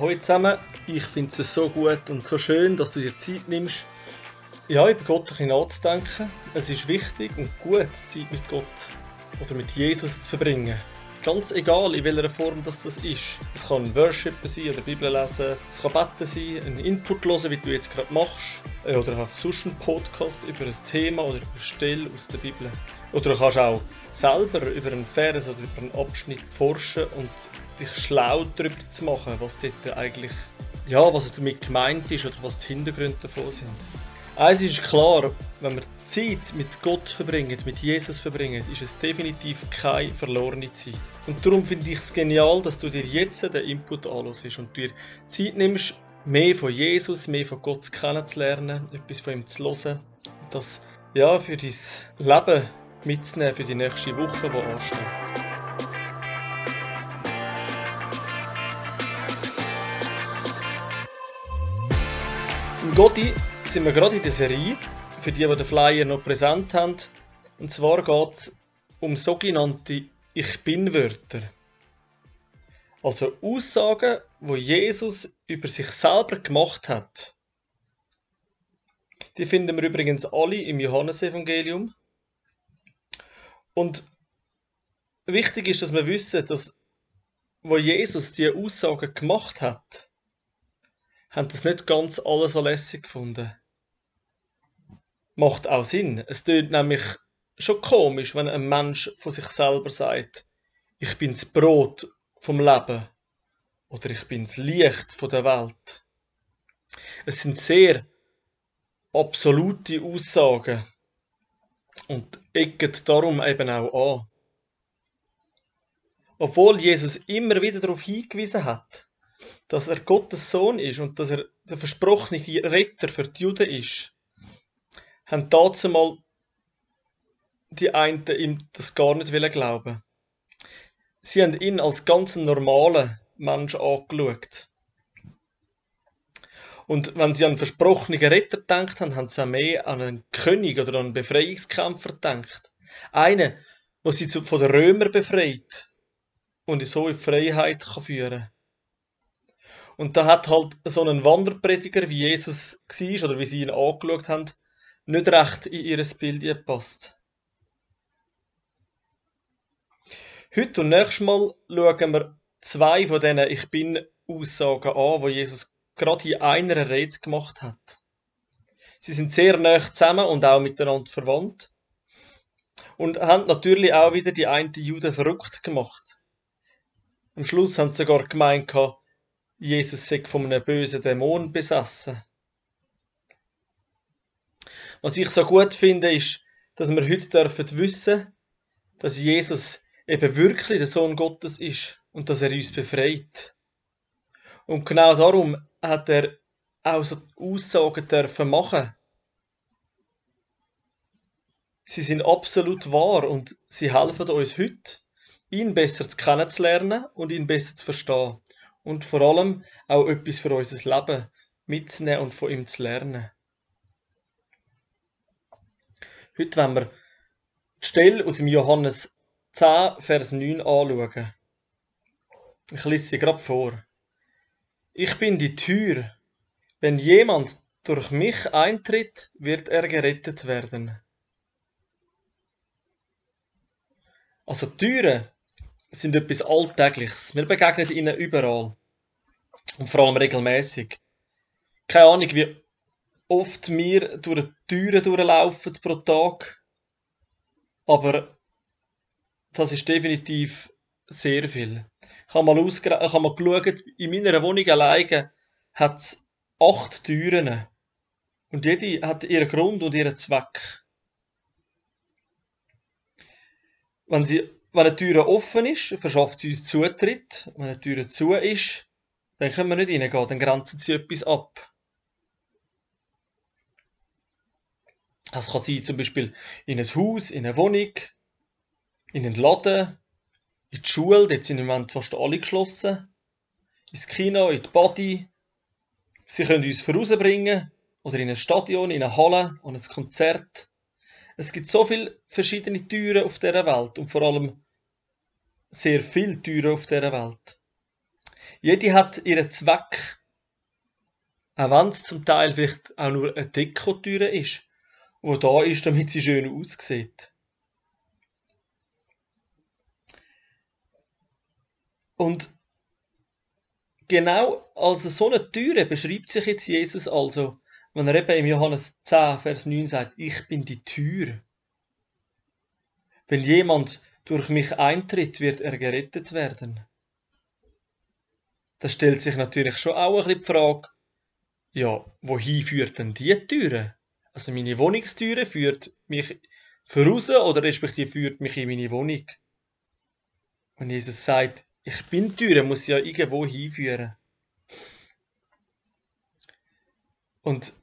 Hallo zusammen, ich finde es so gut und so schön, dass du dir Zeit nimmst, ja, über Gott ein bisschen nachzudenken. Es ist wichtig und gut, Zeit mit Gott oder mit Jesus zu verbringen. Ganz egal, in welcher Form das, das ist. Es kann Worship sein oder Bibel lesen, es kann Betten sein, einen Input hören, wie du jetzt gerade machst, äh, oder einfach sonst einen Podcast über ein Thema oder über eine Stelle aus der Bibel. Oder du kannst auch selber über einen Vers oder über einen Abschnitt forschen und dich schlau darüber zu machen, was dort eigentlich, ja, was damit gemeint ist oder was die Hintergründe davon sind. Eins ist klar, wenn wir Zeit mit Gott verbringen, mit Jesus verbringen, ist es definitiv keine verlorene Zeit. Und darum finde ich es genial, dass du dir jetzt den Input anhörst und dir Zeit nimmst, mehr von Jesus, mehr von Gott kennenzulernen, etwas von ihm zu hören und das ja, für dein Leben mitzunehmen, für die nächste Woche, die ansteht. Im Gotti sind wir gerade in der Serie, für die, die den Flyer noch präsent haben. Und zwar geht es um sogenannte Ich Bin-Wörter. Also Aussagen, wo Jesus über sich selber gemacht hat. Die finden wir übrigens alle im Johannesevangelium. Und wichtig ist, dass wir wissen, dass wo Jesus die Aussagen gemacht hat, haben das nicht ganz alle so lässig gefunden. Macht auch Sinn. Es tönt nämlich schon komisch, wenn ein Mensch von sich selber sagt, ich bin das Brot vom Leben oder ich bin das Licht der Welt. Es sind sehr absolute Aussagen und ecken darum eben auch an. Obwohl Jesus immer wieder darauf hingewiesen hat, dass er Gottes Sohn ist und dass er der versprochene Retter für die Juden ist, haben dazu mal die einen ihm das gar nicht glauben. Sie haben ihn als ganz normalen Mensch angeschaut. Und wenn sie an versprochenen Retter gedacht haben, haben sie auch mehr an einen König oder an einen Befreiungskämpfer gedacht. Einen, der sie von den Römern befreit und so in die Freiheit führen kann. Und da hat halt so ein Wanderprediger, wie Jesus war oder wie sie ihn angeschaut haben, nicht recht in ihr Bild gepasst. Heute und nächstes Mal schauen wir zwei von diesen Ich bin Aussagen an, die Jesus gerade in einer Rede gemacht hat. Sie sind sehr nah zusammen und auch miteinander verwandt und haben natürlich auch wieder die einen Juden verrückt gemacht. Am Schluss haben sie sogar gemeint, Jesus sei von einem bösen Dämon besessen. Was ich so gut finde, ist, dass wir heute dürfen wissen, dass Jesus eben wirklich der Sohn Gottes ist und dass er uns befreit. Und genau darum hat er auch so Aussagen dürfen machen. Sie sind absolut wahr und sie helfen uns heute, ihn besser zu kennenzulernen und ihn besser zu verstehen und vor allem auch etwas für unser Leben mitzunehmen und von ihm zu lernen. Heute wollen wir die Stelle aus dem Johannes 10, Vers 9 anschauen. Ich lese sie gerade vor. Ich bin die Tür. Wenn jemand durch mich eintritt, wird er gerettet werden. Also Türen sind etwas Alltägliches. Wir begegnen ihnen überall. Und vor allem regelmäßig. Keine Ahnung, wie oft wir durch Türen durchlaufen pro Tag. Aber das ist definitiv sehr viel. Ich habe mal, ich habe mal geschaut, in meiner Wohnung alleine hat es acht Türen. Und jede hat ihren Grund und ihren Zweck. Wenn sie wenn eine Tür offen ist, verschafft sie uns Zutritt. Wenn eine Tür zu ist, dann können wir nicht reingehen, dann grenzen sie etwas ab. Das kann sein, zum Beispiel in ein Haus, in eine Wohnung, in einen Laden, in die Schule, dort sind im Moment fast alle geschlossen, ins Kino, in die Body. Sie können uns vorausbringen oder in ein Stadion, in eine Halle, an ein Konzert. Es gibt so viele verschiedene Türen auf dieser Welt und vor allem sehr viel Türen auf dieser Welt. Jede hat ihren Zweck, auch wenn es zum Teil vielleicht auch nur eine Dekotüre ist, wo da ist, damit sie schön aussieht. Und genau als so eine Türe beschreibt sich jetzt Jesus also, wenn er eben im Johannes 10, Vers 9 sagt, ich bin die Tür. Wenn jemand durch mich eintritt, wird er gerettet werden. Da stellt sich natürlich schon auch ein bisschen die Frage, ja, wohin führt denn die Türe? Also meine Wohnungstüre führt mich voraus oder respektive führt mich in meine Wohnung. Und Jesus sagt, ich bin Türe, muss ja irgendwo hinführen. Und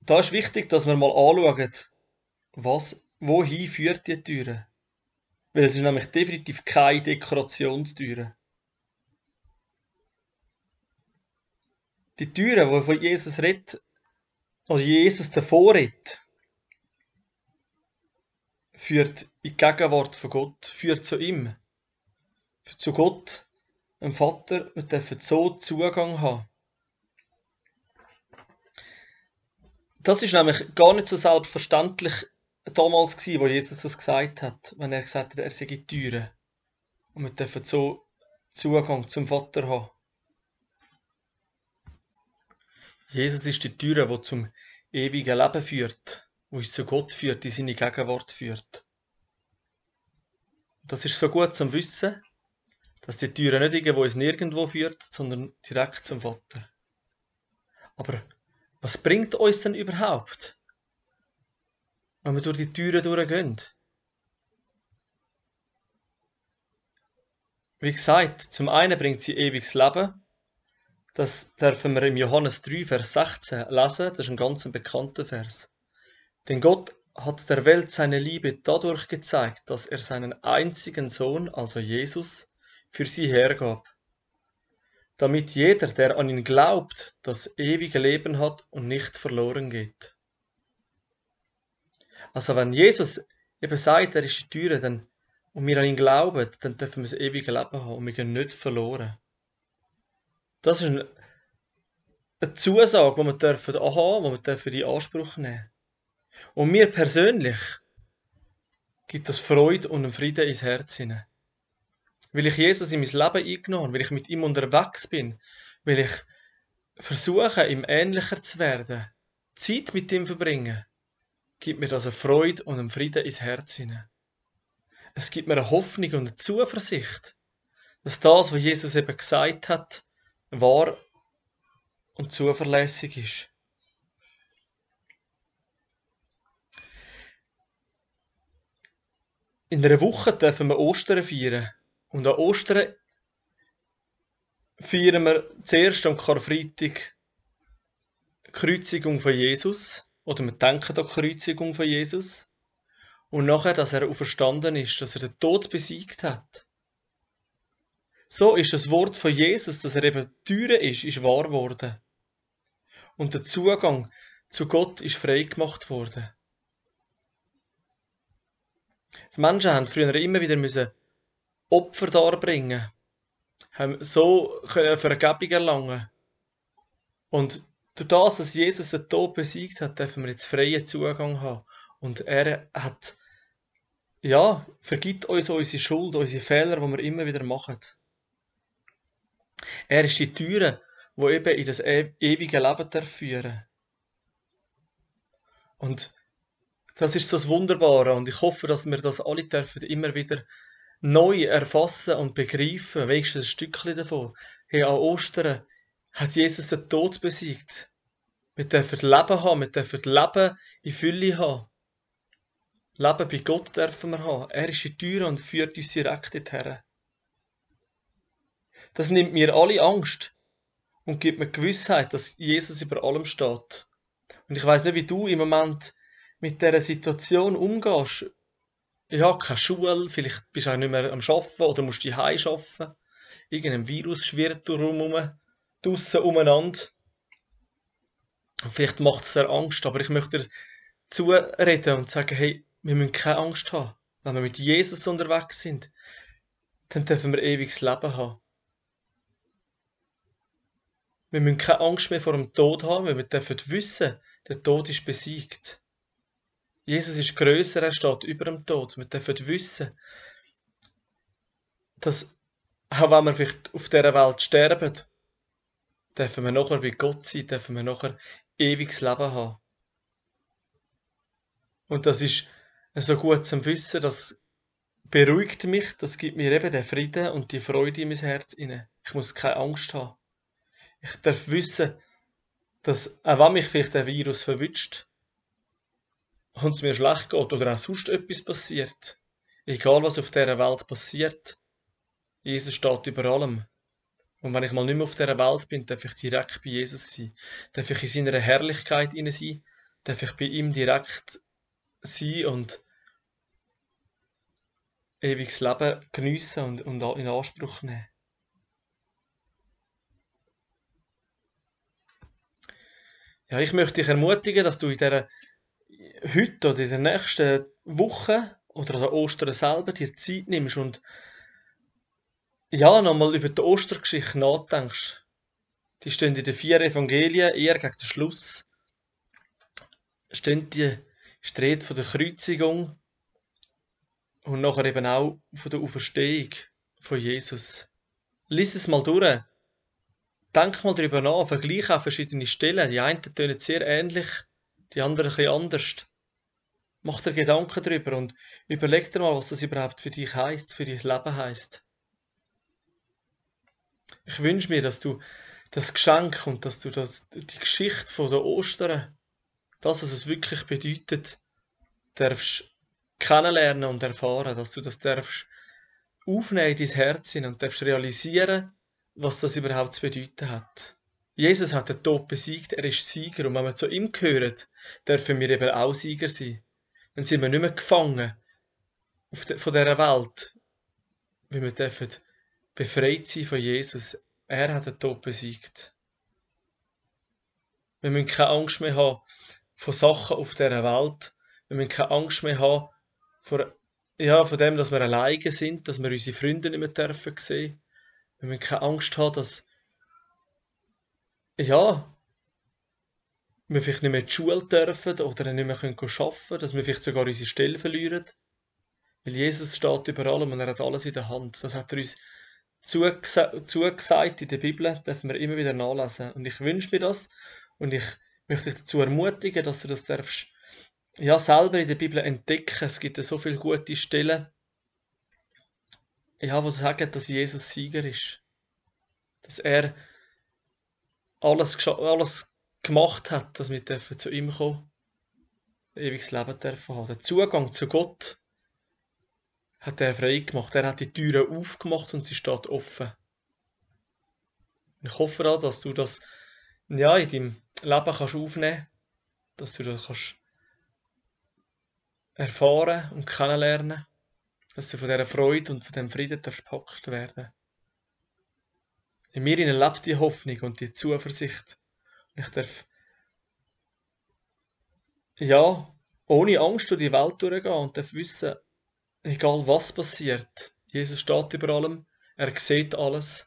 da ist wichtig, dass wir mal anschauen, was, wohin führt die Türe. Weil es ist nämlich definitiv keine Dekorationstüre. Die Türe, die von Jesus redet, oder Jesus davor redet, führt in die Gegenwart von Gott, führt zu ihm zu Gott, dem Vater, wir dürfen so Zugang haben. Das ist nämlich gar nicht so selbstverständlich damals gewesen, wo Jesus das gesagt hat, wenn er gesagt hat, er sei die Türe. Und wir dürfen so Zugang zum Vater haben. Jesus ist die Türe, die zum ewigen Leben führt, wo uns zu Gott führt, in seine Gegenwart führt. Das ist so gut zum Wissen, dass die Türe nicht irgendwo ins Nirgendwo führt, sondern direkt zum Vater. Aber was bringt uns denn überhaupt, wenn wir durch die Türe durchgehen? Wie gesagt, zum einen bringt sie ewiges Leben. Das dürfen wir im Johannes 3, Vers 16 lesen. Das ist ein ganz bekannter Vers. Denn Gott hat der Welt seine Liebe dadurch gezeigt, dass er seinen einzigen Sohn, also Jesus, für sie hergab, damit jeder, der an ihn glaubt, das ewige Leben hat und nicht verloren geht. Also wenn Jesus eben sagt, er ist die Türe, dann, und wir an ihn glauben, dann dürfen wir das ewige Leben haben und wir gehen nicht verloren. Das ist eine, Zusage, die wir dürfen haben, die wir in Anspruch nehmen. Und mir persönlich gibt das Freude und einen Frieden ins Herz hinein weil ich Jesus in mein Leben eingenommen habe, weil ich mit ihm unterwegs bin, weil ich versuche, ihm ähnlicher zu werden, Zeit mit ihm verbringen, gibt mir das eine Freude und einen Frieden ins Herz hinein. Es gibt mir eine Hoffnung und eine Zuversicht, dass das, was Jesus eben gesagt hat, wahr und zuverlässig ist. In einer Woche dürfen wir Ostern feiern. Und an Ostern feiern wir zuerst am Karfreitag Kreuzigung von Jesus. Oder wir denken an die Kreuzigung von Jesus. Und nachher, dass er auferstanden ist, dass er den Tod besiegt hat. So ist das Wort von Jesus, dass er eben Türe ist, ist wahr geworden. Und der Zugang zu Gott ist frei gemacht worden. Die Menschen haben früher immer wieder müssen Opfer darbringen, haben so Vergebung erlangen. Und durch das, dass Jesus den Tod besiegt hat, dürfen wir jetzt freien Zugang haben. Und er hat, ja, vergibt uns unsere Schuld, unsere Fehler, die wir immer wieder machen. Er ist die Türe, wo eben in das e-, ewige Leben führen Und das ist das Wunderbare und ich hoffe, dass wir das alle dürfen immer wieder neu erfassen und begreifen, wenigstens ein Stückchen davon. Hey, an Ostern hat Jesus den Tod besiegt. Wir dürfen Leben haben, wir dürfen Leben in Fülle haben. Leben bei Gott dürfen wir haben. Er ist die Tür und führt uns direkt dorthin. Das nimmt mir alle Angst und gibt mir Gewissheit, dass Jesus über allem steht. Und ich weiß nicht, wie du im Moment mit dieser Situation umgehst ja, keine Schule, vielleicht bist du auch nicht mehr am Arbeiten oder musst die Heim arbeiten. Irgendein Virus schwirrt drumherum, draussen umeinander. Vielleicht macht es sehr Angst, aber ich möchte dir zureden und sagen, hey, wir müssen keine Angst haben. Wenn wir mit Jesus unterwegs sind, dann dürfen wir ewiges Leben haben. Wir müssen keine Angst mehr vor dem Tod haben, weil wir dürfen wissen, der Tod ist besiegt. Jesus ist größer, er steht über dem Tod. Wir dürfen wissen, dass auch wenn wir vielleicht auf dieser Welt sterben, dürfen wir nachher bei Gott sein, dürfen wir nachher ewiges Leben haben. Und das ist so gut zum Wissen, das beruhigt mich, das gibt mir eben den Frieden und die Freude in mein Herz. Ich muss keine Angst haben. Ich darf wissen, dass auch wenn mich vielleicht der Virus verwünscht und es mir schlecht geht oder auch sonst etwas passiert, egal was auf dieser Welt passiert, Jesus steht über allem. Und wenn ich mal nicht mehr auf dieser Welt bin, darf ich direkt bei Jesus sein. Darf ich in seiner Herrlichkeit inne sein. Darf ich bei ihm direkt sein und ewiges Leben geniessen und, und in Anspruch nehmen. Ja, ich möchte dich ermutigen, dass du in dieser heute oder in der nächsten Woche oder an Ostern selber dir Zeit nimmst und ja, nochmal über die Ostergeschichte nachdenkst. Die stehen in den vier Evangelien, eher gegen den Schluss. Stehen die Streit von der Kreuzigung und nachher eben auch von der Auferstehung von Jesus. Lies es mal durch. Denk mal darüber nach, vergleiche auch verschiedene Stellen. Die einen tönen sehr ähnlich, die anderen ein bisschen anders. Mach dir Gedanken darüber und überleg dir mal, was das überhaupt für dich heißt, für dein Leben heißt. Ich wünsche mir, dass du das Geschenk und dass du das, die Geschichte von der Ostern, das, was es wirklich bedeutet, darfst kennenlernen und erfahren, dass du das darfst aufnehmen in dein Herz und darfst realisieren, was das überhaupt zu bedeuten hat. Jesus hat den Tod besiegt, er ist Sieger und wenn wir zu ihm gehören, dürfen wir eben auch Sieger sein. Dann sind wir nicht mehr gefangen von dieser Welt, weil wir dürfen befreit sein von Jesus. Er hat den Tod besiegt. Wir müssen keine Angst mehr haben von Sachen auf dieser Welt. Wir müssen keine Angst mehr haben vor, ja, von dem, dass wir alleine sind, dass wir unsere Freunde nicht mehr dürfen sehen. Wir müssen keine Angst haben, dass ja, wir vielleicht nicht mehr in die Schule dürfen oder nicht mehr arbeiten können, dass wir vielleicht sogar unsere Stelle verlieren. Weil Jesus steht über allem und er hat alles in der Hand. Das hat er uns zugesagt in der Bibel, dürfen wir immer wieder nachlesen. Und ich wünsche mir das und ich möchte dich dazu ermutigen, dass du das darfst, ja, selber in der Bibel entdecken. Es gibt ja so viele gute Stellen, ja, wo sagen, dass Jesus Sieger ist. Dass er alles, alles gemacht hat, dass wir zu ihm kommen, ewiges Leben dürfen haben. Der Zugang zu Gott hat er frei gemacht. Er hat die Türen aufgemacht und sie steht offen. Ich hoffe auch, dass du das ja, in deinem Leben kannst aufnehmen dass du das kannst erfahren und kennenlernen, dass du von dieser Freude und von dem Frieden darfst werden. In mir lebt die Hoffnung und die Zuversicht. Ich darf ja ohne Angst durch die Welt durchgehen und darf wissen, egal was passiert, Jesus steht über allem, er sieht alles,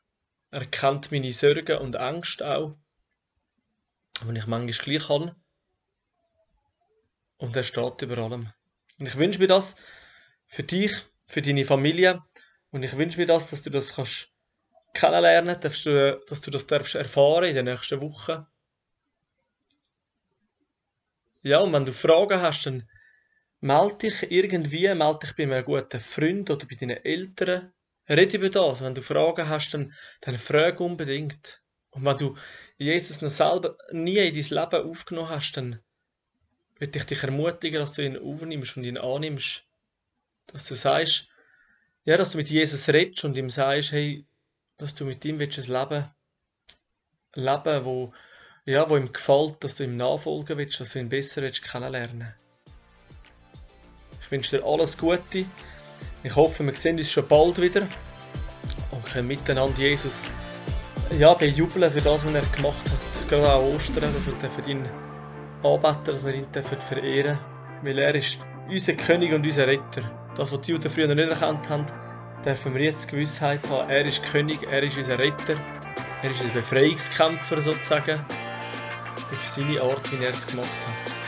er kennt meine Sorgen und Ängste auch, wenn ich manchmal gleich habe. Und er steht über allem. Und ich wünsche mir das für dich, für deine Familie und ich wünsche mir das, dass du das kannst kennenlernen, du, dass du das darfst erfahren in den nächsten Wochen. Ja, und wenn du Fragen hast, dann Meld dich irgendwie, melde dich bei einem guten Freund oder bei deinen Eltern. Red über das. Wenn du Fragen hast, dann, dann frag unbedingt. Und wenn du Jesus noch selber nie in dein Leben aufgenommen hast, dann würde ich dich ermutigen, dass du ihn aufnimmst und ihn annimmst. Dass du sagst, ja, dass du mit Jesus redest und ihm sagst, hey, dass du mit ihm willst ein Leben leben, wo, ja, wo ihm gefällt, dass du ihm nachfolgen willst, dass du ihn besser willst kennenlernen wünsche dir alles Gute. Ich hoffe, wir sehen uns schon bald wieder und können miteinander Jesus ja, bejubeln für das, was er gemacht hat. Gerade an Ostern, dass wir für ihn anbeten, dass wir ihn verehren Weil er ist unser König und unser Retter. Das, was die Juden früher nicht erkannt haben, dürfen wir jetzt Gewissheit haben. Er ist König, er ist unser Retter. Er ist ein Befreiungskämpfer sozusagen. Auf seine Art, wie er es gemacht hat.